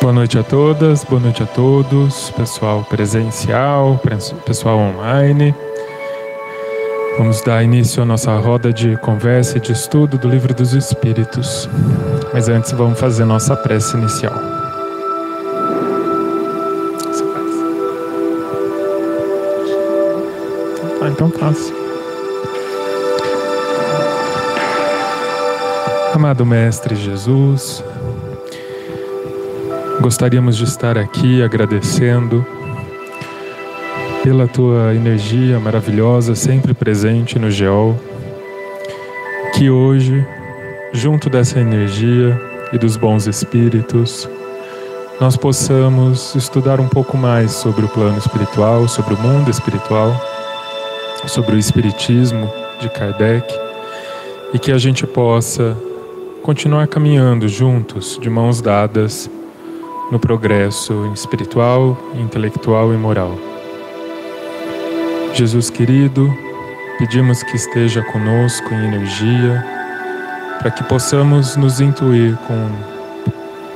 Boa noite a todas, boa noite a todos, pessoal presencial, pessoal online. Vamos dar início à nossa roda de conversa e de estudo do Livro dos Espíritos. Mas antes vamos fazer nossa prece inicial. Ah, então faça. Amado Mestre Jesus, Gostaríamos de estar aqui agradecendo pela tua energia maravilhosa, sempre presente no Geol. Que hoje, junto dessa energia e dos bons espíritos, nós possamos estudar um pouco mais sobre o plano espiritual, sobre o mundo espiritual, sobre o espiritismo de Kardec e que a gente possa continuar caminhando juntos, de mãos dadas no progresso espiritual, intelectual e moral. Jesus querido, pedimos que esteja conosco em energia, para que possamos nos intuir com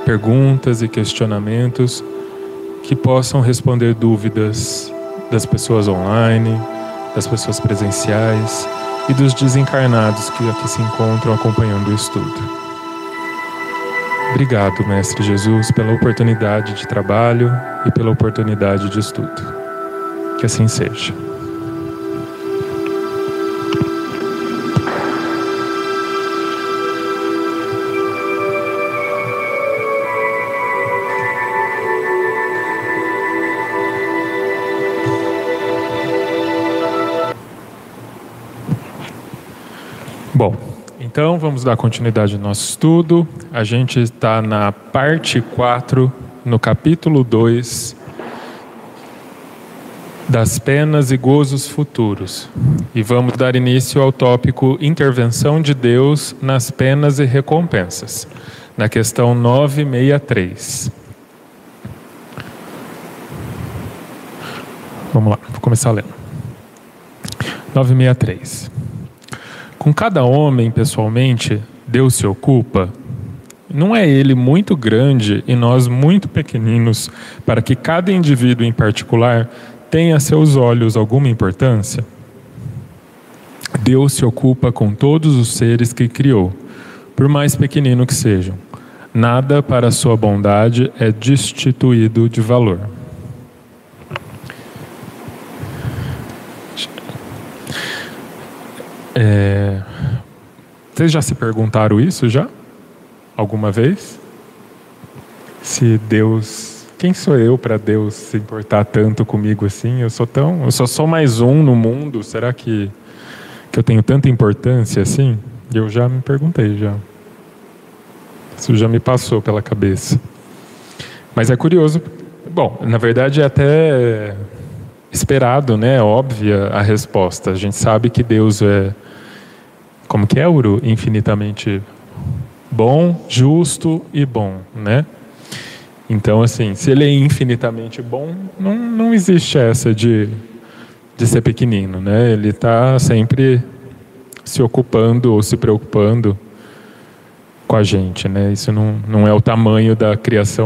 perguntas e questionamentos que possam responder dúvidas das pessoas online, das pessoas presenciais e dos desencarnados que aqui se encontram acompanhando o estudo. Obrigado, Mestre Jesus, pela oportunidade de trabalho e pela oportunidade de estudo. Que assim seja. Bom, então, vamos dar continuidade ao nosso estudo. A gente está na parte 4, no capítulo 2, das penas e gozos futuros. E vamos dar início ao tópico Intervenção de Deus nas penas e recompensas, na questão 963. Vamos lá, vou começar lendo. 963. Com cada homem, pessoalmente, Deus se ocupa. Não é ele muito grande e nós muito pequeninos para que cada indivíduo em particular tenha a seus olhos alguma importância? Deus se ocupa com todos os seres que criou, por mais pequenino que sejam. Nada para sua bondade é destituído de valor. É... Vocês já se perguntaram isso já? Alguma vez? Se Deus, quem sou eu para Deus se importar tanto comigo assim? Eu sou tão, eu só sou mais um no mundo. Será que que eu tenho tanta importância assim? Eu já me perguntei já. Isso já me passou pela cabeça. Mas é curioso. Bom, na verdade é até esperado, né? Óbvia a resposta. A gente sabe que Deus é Uru? Infinitamente bom, justo e bom, né? Então, assim, se ele é infinitamente bom, não, não existe essa de, de ser pequenino, né? Ele está sempre se ocupando ou se preocupando com a gente, né? Isso não, não é o tamanho da criação